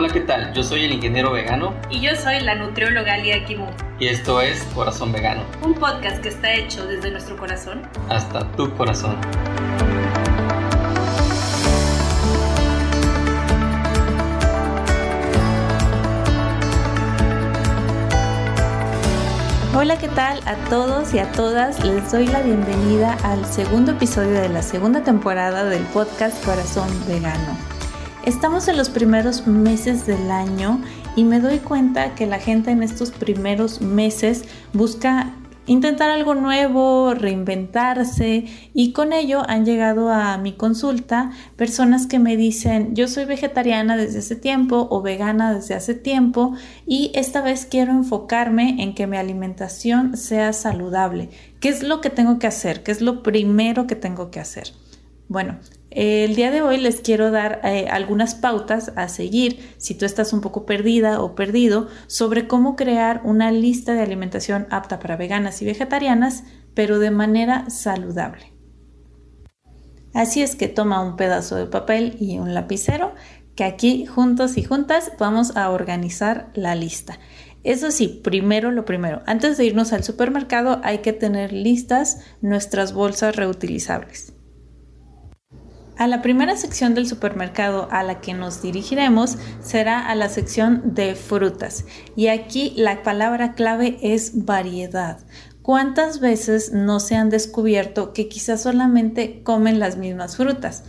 Hola, ¿qué tal? Yo soy el ingeniero vegano. Y yo soy la nutrióloga Lia Kimu. Y esto es Corazón Vegano. Un podcast que está hecho desde nuestro corazón. Hasta tu corazón. Hola, ¿qué tal a todos y a todas? Les doy la bienvenida al segundo episodio de la segunda temporada del podcast Corazón Vegano. Estamos en los primeros meses del año y me doy cuenta que la gente en estos primeros meses busca intentar algo nuevo, reinventarse y con ello han llegado a mi consulta personas que me dicen yo soy vegetariana desde hace tiempo o vegana desde hace tiempo y esta vez quiero enfocarme en que mi alimentación sea saludable. ¿Qué es lo que tengo que hacer? ¿Qué es lo primero que tengo que hacer? Bueno, el día de hoy les quiero dar eh, algunas pautas a seguir si tú estás un poco perdida o perdido sobre cómo crear una lista de alimentación apta para veganas y vegetarianas, pero de manera saludable. Así es que toma un pedazo de papel y un lapicero, que aquí juntos y juntas vamos a organizar la lista. Eso sí, primero lo primero, antes de irnos al supermercado hay que tener listas nuestras bolsas reutilizables. A la primera sección del supermercado a la que nos dirigiremos será a la sección de frutas y aquí la palabra clave es variedad. ¿Cuántas veces no se han descubierto que quizás solamente comen las mismas frutas?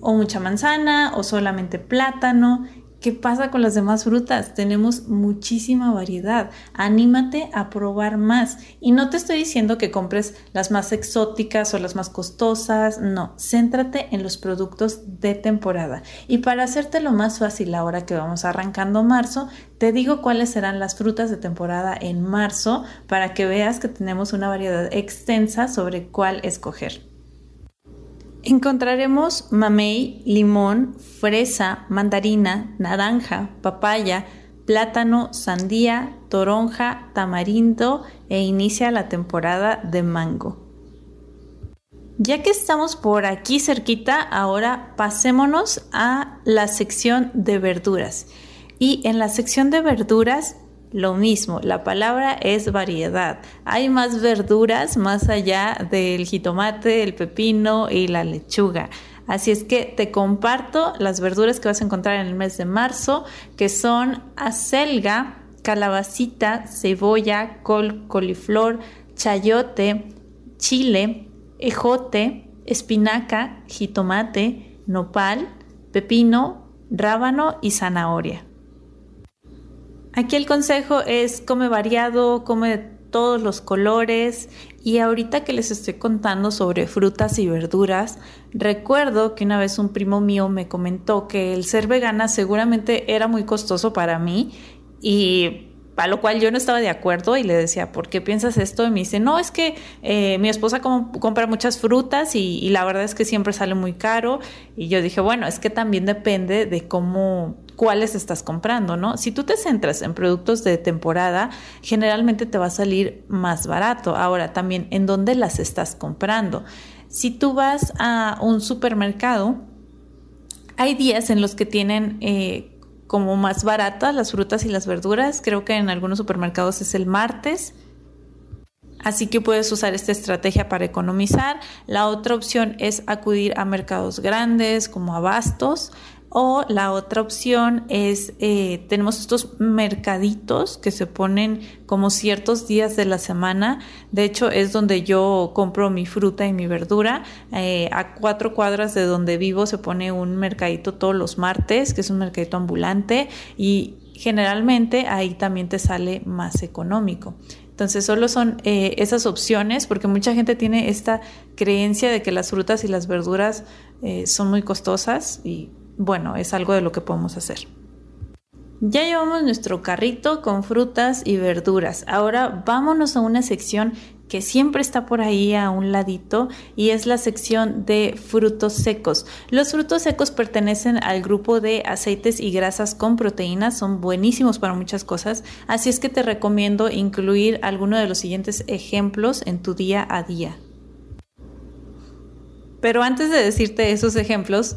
O mucha manzana o solamente plátano ¿Qué pasa con las demás frutas? Tenemos muchísima variedad. Anímate a probar más. Y no te estoy diciendo que compres las más exóticas o las más costosas. No, céntrate en los productos de temporada. Y para hacértelo más fácil ahora que vamos arrancando marzo, te digo cuáles serán las frutas de temporada en marzo para que veas que tenemos una variedad extensa sobre cuál escoger. Encontraremos mamey, limón, fresa, mandarina, naranja, papaya, plátano, sandía, toronja, tamarindo e inicia la temporada de mango. Ya que estamos por aquí cerquita, ahora pasémonos a la sección de verduras. Y en la sección de verduras lo mismo, la palabra es variedad. Hay más verduras más allá del jitomate, el pepino y la lechuga. Así es que te comparto las verduras que vas a encontrar en el mes de marzo, que son acelga, calabacita, cebolla, col, coliflor, chayote, chile, ejote, espinaca, jitomate, nopal, pepino, rábano y zanahoria. Aquí el consejo es come variado, come todos los colores. Y ahorita que les estoy contando sobre frutas y verduras, recuerdo que una vez un primo mío me comentó que el ser vegana seguramente era muy costoso para mí y a lo cual yo no estaba de acuerdo y le decía, ¿por qué piensas esto? Y me dice, no, es que eh, mi esposa compra muchas frutas y, la verdad es que siempre sale muy caro. Y yo dije, bueno, es que también depende de cómo, cuáles estás comprando, ¿no? Si tú te centras en productos de temporada, generalmente te va a salir más barato. Ahora, también, ¿en dónde las estás comprando? Si tú vas a un supermercado, hay días en los que tienen eh, como más baratas las frutas y las verduras. Creo que en algunos supermercados es el martes. Así que puedes usar esta estrategia para economizar. La otra opción es acudir a mercados grandes como abastos. O la otra opción es, eh, tenemos estos mercaditos que se ponen como ciertos días de la semana. De hecho, es donde yo compro mi fruta y mi verdura. Eh, a cuatro cuadras de donde vivo se pone un mercadito todos los martes, que es un mercadito ambulante. Y generalmente ahí también te sale más económico. Entonces solo son eh, esas opciones porque mucha gente tiene esta creencia de que las frutas y las verduras son muy costosas y bueno, es algo de lo que podemos hacer. Ya llevamos nuestro carrito con frutas y verduras. Ahora vámonos a una sección que siempre está por ahí a un ladito y es la sección de frutos secos. Los frutos secos pertenecen al grupo de aceites y grasas con proteínas, son buenísimos para muchas cosas, así es que te recomiendo incluir alguno de los siguientes ejemplos en tu día a día. Pero antes de decirte esos ejemplos,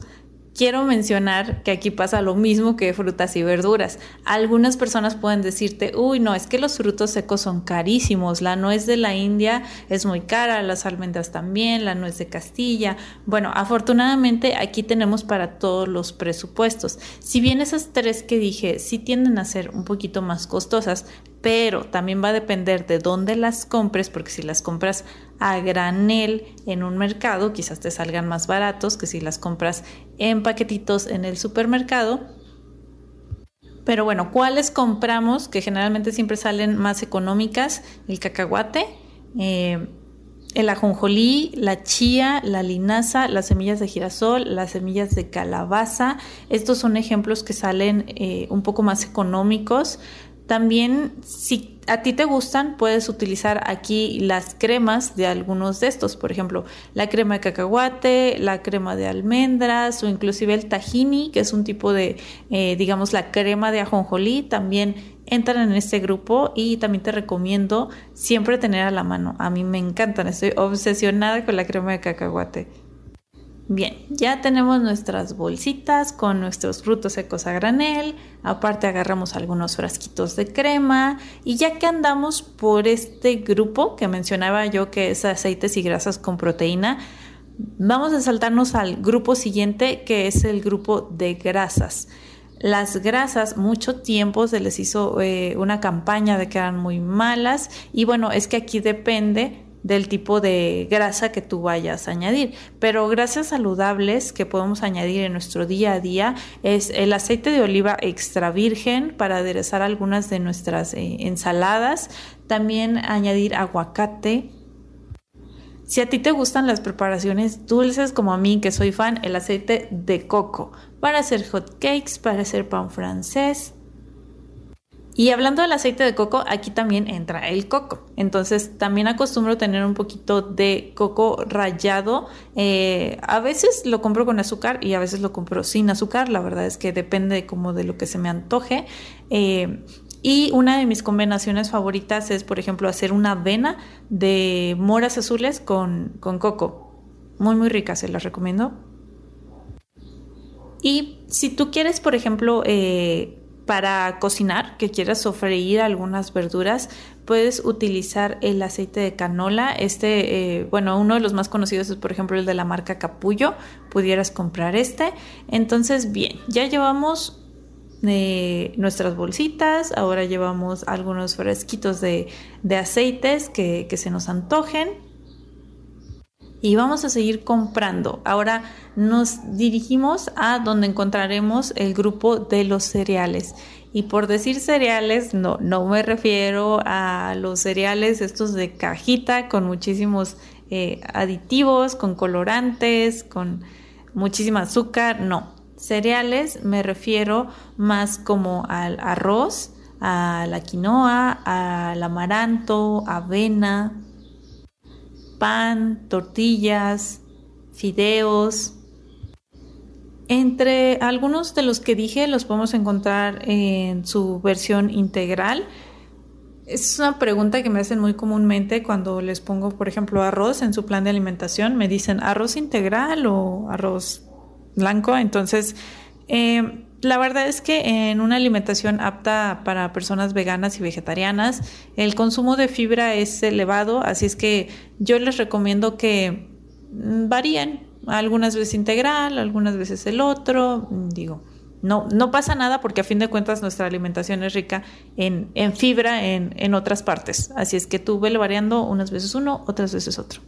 quiero mencionar que aquí pasa lo mismo que frutas y verduras. Algunas personas pueden decirte, uy, no, es que los frutos secos son carísimos, la nuez de la India es muy cara, las almendras también, la nuez de Castilla. Bueno, afortunadamente aquí tenemos para todos los presupuestos. Si bien esas tres que dije sí tienden a ser un poquito más costosas, pero también va a depender de dónde las compres, porque si las compras a granel en un mercado, quizás te salgan más baratos que si las compras en paquetitos en el supermercado. Pero bueno, ¿cuáles compramos? Que generalmente siempre salen más económicas, el cacahuate, eh, el ajonjolí, la chía, la linaza, las semillas de girasol, las semillas de calabaza. Estos son ejemplos que salen eh, un poco más económicos. También, si a ti te gustan, puedes utilizar aquí las cremas de algunos de estos, por ejemplo, la crema de cacahuate, la crema de almendras o inclusive el tahini, que es un tipo de, eh, digamos, la crema de ajonjolí, también entran en este grupo y también te recomiendo siempre tener a la mano. A mí me encantan, estoy obsesionada con la crema de cacahuate. Bien, ya tenemos nuestras bolsitas con nuestros frutos secos a granel, aparte agarramos algunos frasquitos de crema y ya que andamos por este grupo que mencionaba yo que es aceites y grasas con proteína, vamos a saltarnos al grupo siguiente que es el grupo de grasas. Las grasas mucho tiempo se les hizo eh, una campaña de que eran muy malas y bueno, es que aquí depende del tipo de grasa que tú vayas a añadir. Pero grasas saludables que podemos añadir en nuestro día a día es el aceite de oliva extra virgen para aderezar algunas de nuestras eh, ensaladas. También añadir aguacate, si a ti te gustan las preparaciones dulces como a mí, que soy fan, el aceite de coco para hacer hot cakes, para hacer pan francés, y hablando del aceite de coco, aquí también entra el coco. Entonces también acostumbro tener un poquito de coco rallado. Eh, a veces lo compro con azúcar y a veces lo compro sin azúcar. La verdad es que depende como de lo que se me antoje. Eh, y una de mis combinaciones favoritas es, por ejemplo, hacer una avena de moras azules con, con coco. Muy, muy rica, se las recomiendo. Y si tú quieres, por ejemplo, eh, para cocinar, que quieras sofreír algunas verduras, puedes utilizar el aceite de canola. Este, eh, bueno, uno de los más conocidos es, por ejemplo, el de la marca Capullo. Pudieras comprar este. Entonces, bien, ya llevamos eh, nuestras bolsitas. Ahora llevamos algunos fresquitos de, aceites que, que se nos antojen. Y vamos a seguir comprando. Ahora nos dirigimos a donde encontraremos el grupo de los cereales. Y por decir cereales, no, no me refiero a los cereales estos de cajita con muchísimos eh, aditivos, con colorantes, con muchísima azúcar, no. Cereales me refiero más como al arroz, a la quinoa, al amaranto, avena, pan, tortillas, fideos, entre algunos de los que dije los podemos encontrar en su versión integral. Es una pregunta que me hacen muy comúnmente cuando les pongo, por ejemplo, arroz en su plan de alimentación. Me dicen arroz integral o arroz blanco. Entonces, eh, la verdad es que en una alimentación apta para personas veganas y vegetarianas, el consumo de fibra es elevado, así es que yo les recomiendo que mm, varíen algunas veces integral, algunas veces el otro, digo, no, no pasa nada porque a fin de cuentas nuestra alimentación es rica en, fibra en, en, otras partes. Así es que tú vele variando unas veces uno, otras veces otro.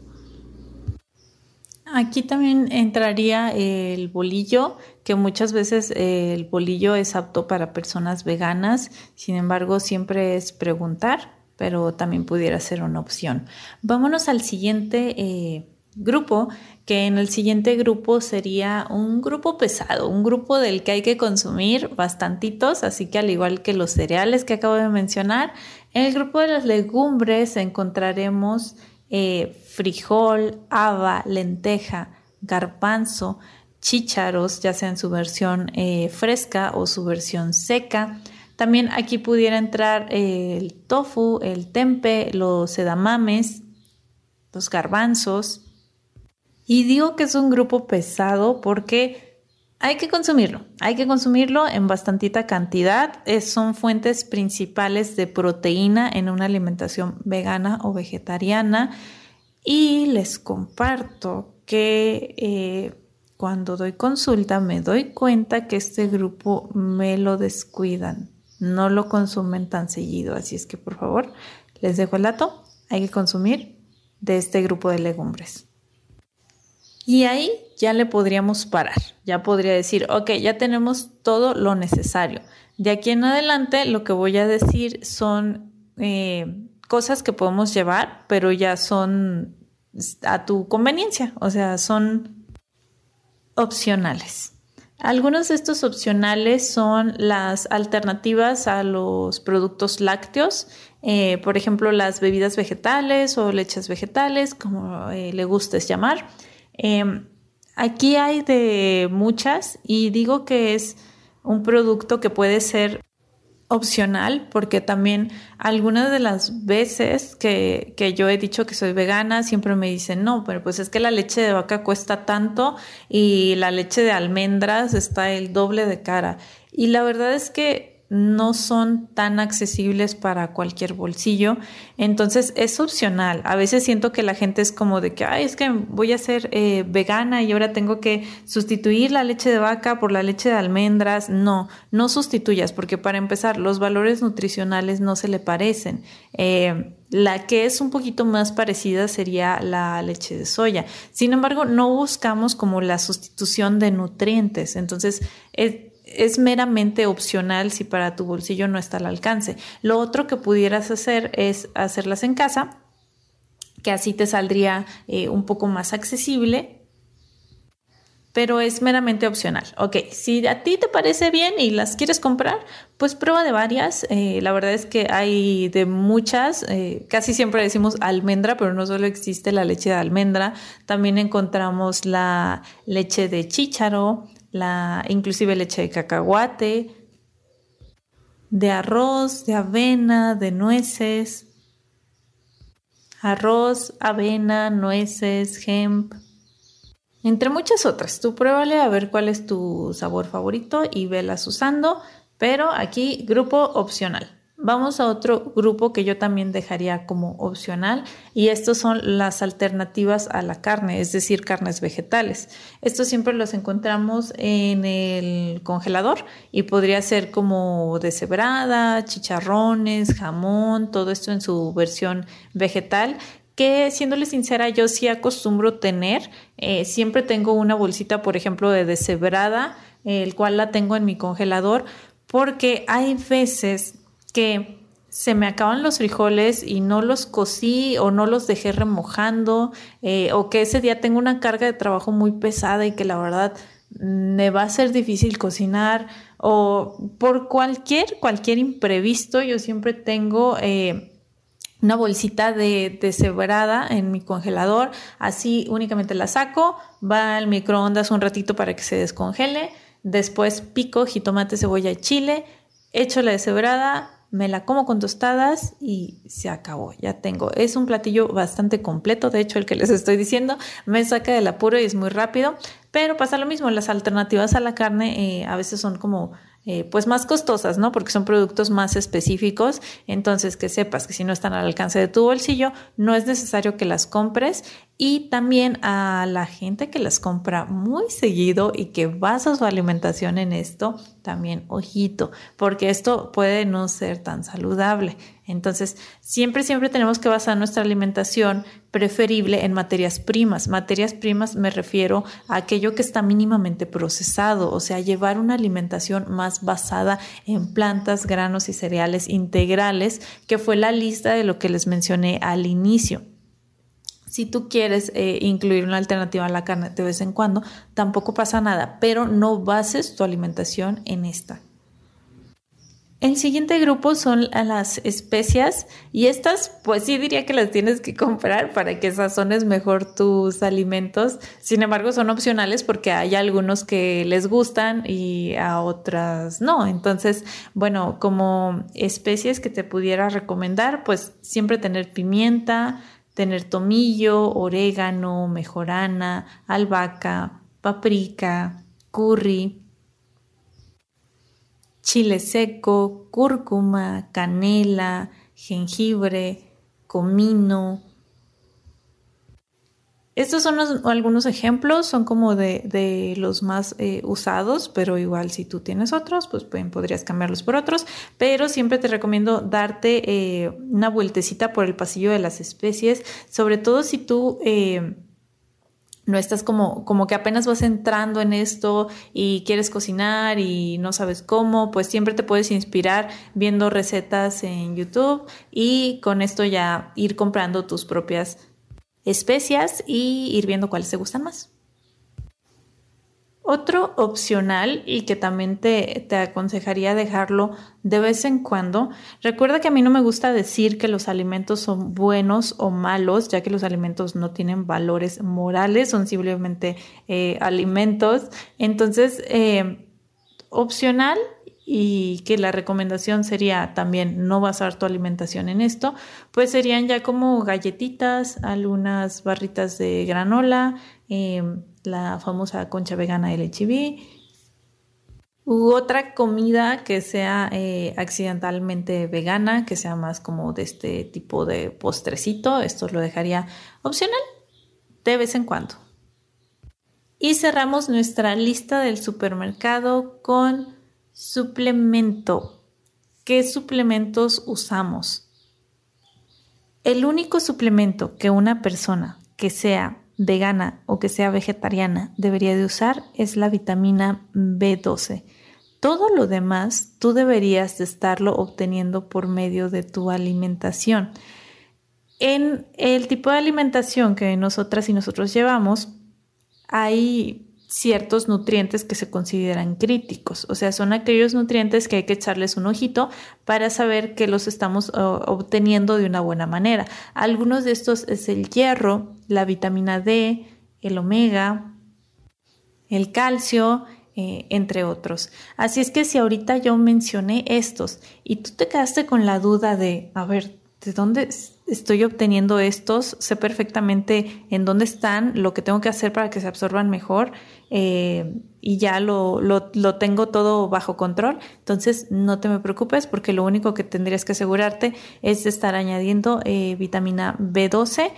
Aquí también entraría el bolillo, que muchas veces el bolillo es apto para personas veganas, sin embargo siempre es preguntar, pero también pudiera ser una opción. Vámonos al siguiente eh, grupo, que en el siguiente grupo sería un grupo pesado, un grupo del que hay que consumir bastantitos, así que al igual que los cereales que acabo de mencionar, en el grupo de las legumbres encontraremos eh, frijol, haba, lenteja, garbanzo, chícharos, ya sea en su versión eh, fresca o su versión seca. También aquí pudiera entrar el tofu, el tempe, los edamames, los garbanzos, y digo que es un grupo pesado porque Hay que consumirlo, hay que consumirlo en bastantita cantidad. son fuentes principales de proteína en una alimentación vegana o vegetariana. Y les comparto que eh, cuando doy consulta me doy cuenta que este grupo me lo descuidan, no lo consumen tan seguido. Así es que por favor, les dejo el dato, hay que consumir de este grupo de legumbres. Y ahí ya le podríamos parar, ya podría decir, ok, ya tenemos todo lo necesario. De aquí en adelante lo que voy a decir son eh, cosas que podemos llevar, pero ya son a tu conveniencia, o sea, son opcionales. Algunos de estos opcionales son las alternativas a los productos lácteos, eh, por ejemplo, las bebidas vegetales o leches vegetales, como eh, le gustes llamar. Em, aquí hay de muchas y digo que es un producto que puede ser opcional porque también algunas de las veces que, que, yo he dicho que soy vegana siempre me dicen no, pero pues es que la leche de vaca cuesta tanto y la leche de almendras está el doble de cara. Y la verdad es que no son tan accesibles para cualquier bolsillo. Entonces es opcional. A veces siento que la gente es como de que, ay, es que voy a ser eh, vegana y ahora tengo que sustituir la leche de vaca por la leche de almendras. No, no sustituyas, porque para empezar, los valores nutricionales no se le parecen. Eh, la que es un poquito más parecida sería la leche de soya. Sin embargo, no buscamos como la sustitución de nutrientes. Entonces, es es meramente opcional si para tu bolsillo no está al alcance. Lo otro que pudieras hacer es hacerlas en casa, que así te saldría eh, un poco más accesible pero es meramente opcional. Ok, si a ti te parece bien y las quieres comprar, pues prueba de varias. Eh, la verdad es que hay de muchas, eh, casi siempre decimos almendra, pero no solo existe la leche de almendra, también encontramos la leche de chícharo, la inclusive leche de cacahuate, de arroz, de avena, de nueces, arroz, avena, nueces, hemp, entre muchas otras. Tú pruébale a ver cuál es tu sabor favorito y velas usando, pero aquí grupo opcional. Vamos a otro grupo que yo también dejaría como opcional y estos son las alternativas a la carne, es decir, carnes vegetales. Estos siempre los encontramos en el congelador y podría ser como deshebrada, chicharrones, jamón, todo esto en su versión vegetal que siéndole sincera yo sí acostumbro tener, eh, siempre tengo una bolsita por ejemplo de deshebrada, el cual la tengo en mi congelador porque hay veces que se me acaban los frijoles y no los cocí o no los dejé remojando eh, o que ese día tengo una carga de trabajo muy pesada y que la verdad me va a ser difícil cocinar o por cualquier, cualquier imprevisto yo siempre tengo eh, una bolsita de deshebrada en mi congelador, así únicamente la saco, va al microondas un ratito para que se descongele, después pico jitomate, cebolla y chile, echo la deshebrada, me la como con tostadas y se acabó, ya tengo. Es un platillo bastante completo, de hecho el que les estoy diciendo me saca del apuro y es muy rápido, pero pasa lo mismo, las alternativas a la carne eh, a veces son como eh, pues más costosas, ¿no? Porque son productos más específicos. Entonces, que sepas que si no están al alcance de tu bolsillo, no es necesario que las compres. Y también a la gente que las compra muy seguido y que basa su alimentación en esto, también ojito, porque esto puede no ser tan saludable. Entonces, siempre, siempre tenemos que basar nuestra alimentación preferible en materias primas. Materias primas me refiero a aquello que está mínimamente procesado, o sea, llevar una alimentación más basada en plantas, granos y cereales integrales, que fue la lista de lo que les mencioné al inicio. Si tú quieres eh, incluir una alternativa a la carne de vez en cuando, tampoco pasa nada, pero no bases tu alimentación en esta. El siguiente grupo son las especias y estas pues sí diría que las tienes que comprar para que sazones mejor tus alimentos. Sin embargo son opcionales porque hay algunos que les gustan y a otras no. Entonces, bueno, como especies que te pudiera recomendar, pues siempre tener pimienta, tener tomillo, orégano, mejorana, albahaca, paprika, curry, chile seco, cúrcuma, canela, jengibre, comino, estos son algunos ejemplos, son como de, los más eh, usados, pero igual si tú tienes otros, pues podrías cambiarlos por otros. Pero siempre te recomiendo darte eh, una vueltecita por el pasillo de las especies, sobre todo si tú... Eh, no estás como, como que apenas vas entrando en esto y quieres cocinar y no sabes cómo, pues siempre te puedes inspirar viendo recetas en YouTube y con esto ya ir comprando tus propias especias y ir viendo cuáles te gustan más. Otro opcional y que también te, te, aconsejaría dejarlo de vez en cuando, recuerda que a mí no me gusta decir que los alimentos son buenos o malos, ya que los alimentos no tienen valores morales, son simplemente eh, alimentos. Entonces, eh, opcional y que la recomendación sería también no basar tu alimentación en esto, pues serían ya como galletitas, algunas barritas de granola, em, la famosa concha vegana LHB, u otra comida que sea eh, accidentalmente vegana, que sea más como de este tipo de postrecito, esto lo dejaría opcional de vez en cuando. Y cerramos nuestra lista del supermercado con Suplemento. ¿Qué suplementos usamos? El único suplemento que una persona que sea vegana o que sea vegetariana debería de usar es la vitamina B12. Todo lo demás tú deberías de estarlo obteniendo por medio de tu alimentación. En el tipo de alimentación que nosotras y nosotros llevamos, hay ciertos nutrientes que se consideran críticos, o sea, son aquellos nutrientes que hay que echarles un ojito para saber que los estamos obteniendo de una buena manera. Algunos de estos es el hierro, la vitamina D, el omega, el calcio, eh, entre otros. Así es que si ahorita yo mencioné estos y tú te quedaste con la duda de, a ver, ¿de dónde estoy obteniendo estos? Sé perfectamente en dónde están, lo que tengo que hacer para que se absorban mejor eh, y ya lo, lo, tengo todo bajo control. Entonces no te me preocupes porque lo único que tendrías que asegurarte es estar añadiendo eh, vitamina B12.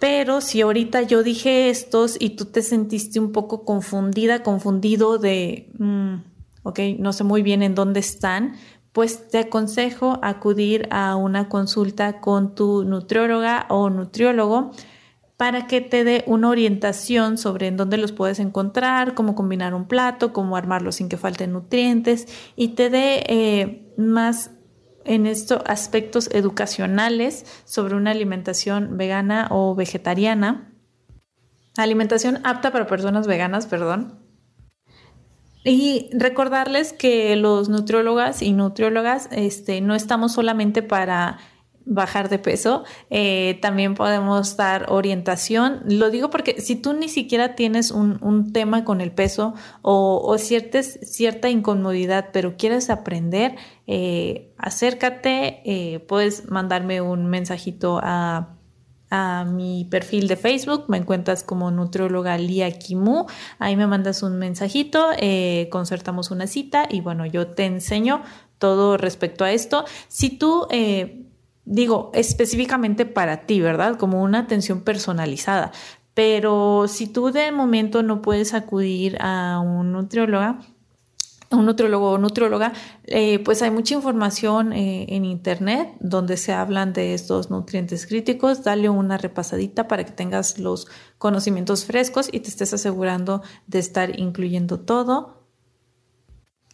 Pero si ahorita yo dije estos y tú te sentiste un poco confundida, confundido de, mm, ok, no sé muy bien en dónde están, pues te aconsejo acudir a una consulta con tu nutrióloga o nutriólogo para que te dé una orientación sobre en dónde los puedes encontrar, cómo combinar un plato, cómo armarlo sin que falten nutrientes y te dé eh, más en estos aspectos educacionales sobre una alimentación vegana o vegetariana. Alimentación apta para personas veganas, perdón. Y recordarles que los nutriólogas y nutriólogas este, no estamos solamente para bajar de peso, eh, también podemos dar orientación. Lo digo porque si tú ni siquiera tienes un, tema con el peso o, cierta incomodidad, pero quieres aprender, eh, acércate, eh, puedes mandarme un mensajito a a mi perfil de Facebook, me encuentras como nutrióloga Lia Kimu, ahí me mandas un mensajito, eh, concertamos una cita y bueno, yo te enseño todo respecto a esto. Si tú, eh, digo, específicamente para ti, ¿verdad? Como una atención personalizada, pero si tú de momento no puedes acudir a un nutrióloga, un nutriólogo o nutrióloga, eh, pues hay mucha información eh, en internet donde se hablan de estos nutrientes críticos. Dale una repasadita para que tengas los conocimientos frescos y te estés asegurando de estar incluyendo todo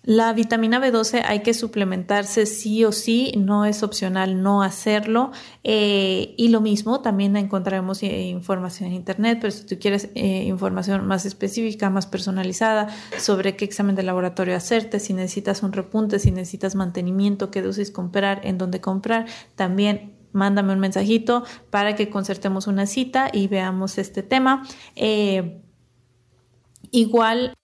la vitamina B12 hay que suplementarse sí o sí, no es opcional no hacerlo. Eh, y lo mismo, también encontraremos eh, información en Internet, pero si tú quieres eh, información más específica, más personalizada sobre qué examen de laboratorio hacerte, si necesitas un repunte, si necesitas mantenimiento, qué dosis comprar, en dónde comprar, también mándame un mensajito para que concertemos una cita y veamos este tema. igual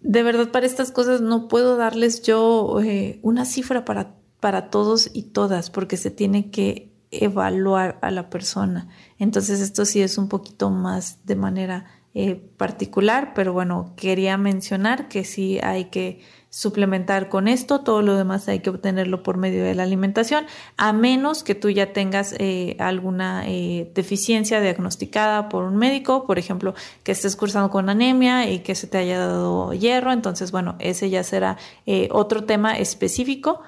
de verdad para estas cosas no puedo darles yo eh, una cifra para, para todos y todas porque se tiene que evaluar a la persona. Entonces esto sí es un poquito más de manera eh, particular, pero bueno, quería mencionar que sí hay que suplementar con esto, todo lo demás hay que obtenerlo por medio de la alimentación, a menos que tú ya tengas eh, alguna eh, deficiencia diagnosticada por un médico, por ejemplo, que estés cursando con anemia y que se te haya dado hierro, entonces bueno, ese ya será eh, otro tema específico.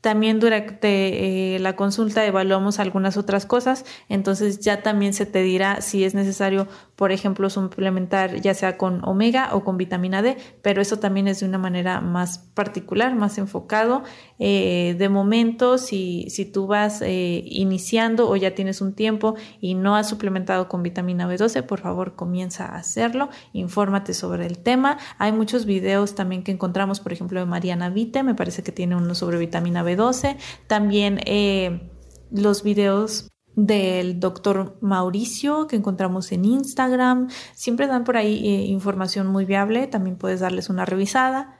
También durante la consulta evaluamos algunas otras cosas, entonces ya también se te dirá si es necesario, por ejemplo, suplementar ya sea con omega o con vitamina D, pero eso también es de una manera más particular, más enfocado. Eh, de momento, si, si tú vas eh, iniciando o ya tienes un tiempo y no has suplementado con vitamina B12, por favor comienza a hacerlo, infórmate sobre el tema. Hay muchos videos también que encontramos, por ejemplo, de Mariana Vite, me parece que tiene uno sobre vitamina B12, también eh, los videos del doctor Mauricio que encontramos en Instagram. Siempre dan por ahí información muy viable, también puedes darles una revisada.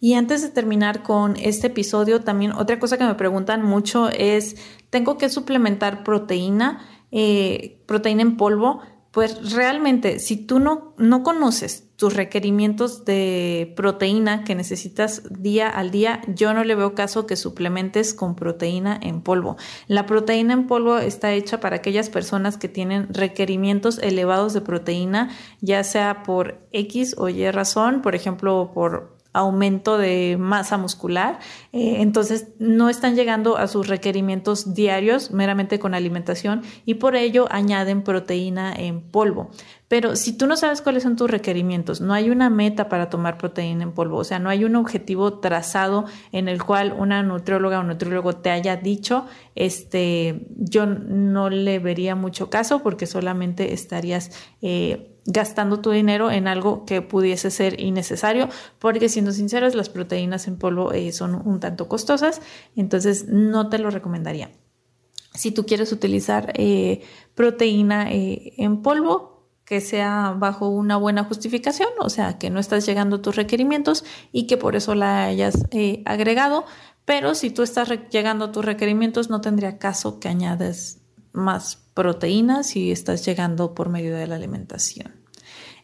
Y antes de terminar con este episodio, también otra cosa que me preguntan mucho es, ¿tengo que suplementar proteína, eh, proteína en polvo? Pues realmente, si tú no, no conoces tus requerimientos de proteína que necesitas día al día, yo no le veo caso que suplementes con proteína en polvo. La proteína en polvo está hecha para aquellas personas que tienen requerimientos elevados de proteína, ya sea por X o Y razón, por ejemplo, por aumento de masa muscular, eh, entonces no están llegando a sus requerimientos diarios meramente con alimentación y por ello añaden proteína en polvo. Pero si tú no sabes cuáles son tus requerimientos, no hay una meta para tomar proteína en polvo, o sea, no hay un objetivo trazado en el cual una nutrióloga o nutriólogo te haya dicho, este, yo no le vería mucho caso porque solamente estarías eh, gastando tu dinero en algo que pudiese ser innecesario, porque siendo sinceros, las proteínas en polvo eh, son un tanto costosas, entonces no te lo recomendaría. Si tú quieres utilizar eh, proteína eh, en polvo, que sea bajo una buena justificación, o sea, que no estás llegando a tus requerimientos y que por eso la hayas agregado, pero si tú estás llegando a tus requerimientos, no tendría caso que añades más proteínas si estás llegando por medio de la alimentación.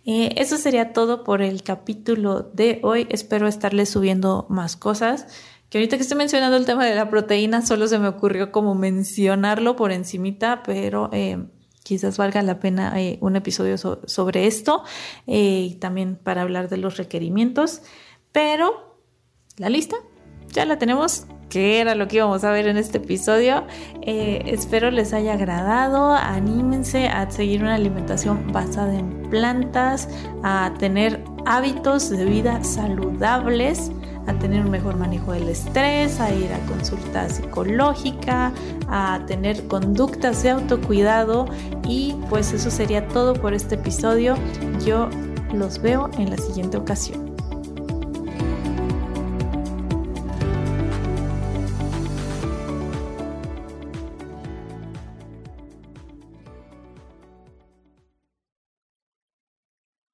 Eh, eso sería todo por el capítulo de hoy. Espero estarles subiendo más cosas. Que ahorita que estoy mencionando el tema de la proteína, solo se me ocurrió como mencionarlo por encimita, pero eh, quizás valga la pena eh, un episodio sobre esto y también para hablar de los requerimientos. Pero la lista ya la tenemos que era lo que íbamos a ver en este episodio. Eh, espero les haya agradado. Anímense a seguir una alimentación basada en plantas, a tener hábitos de vida saludables, a tener un mejor manejo del estrés, a ir a consulta psicológica, a tener conductas de autocuidado. Y pues eso sería todo por este episodio. Yo los veo en la siguiente ocasión.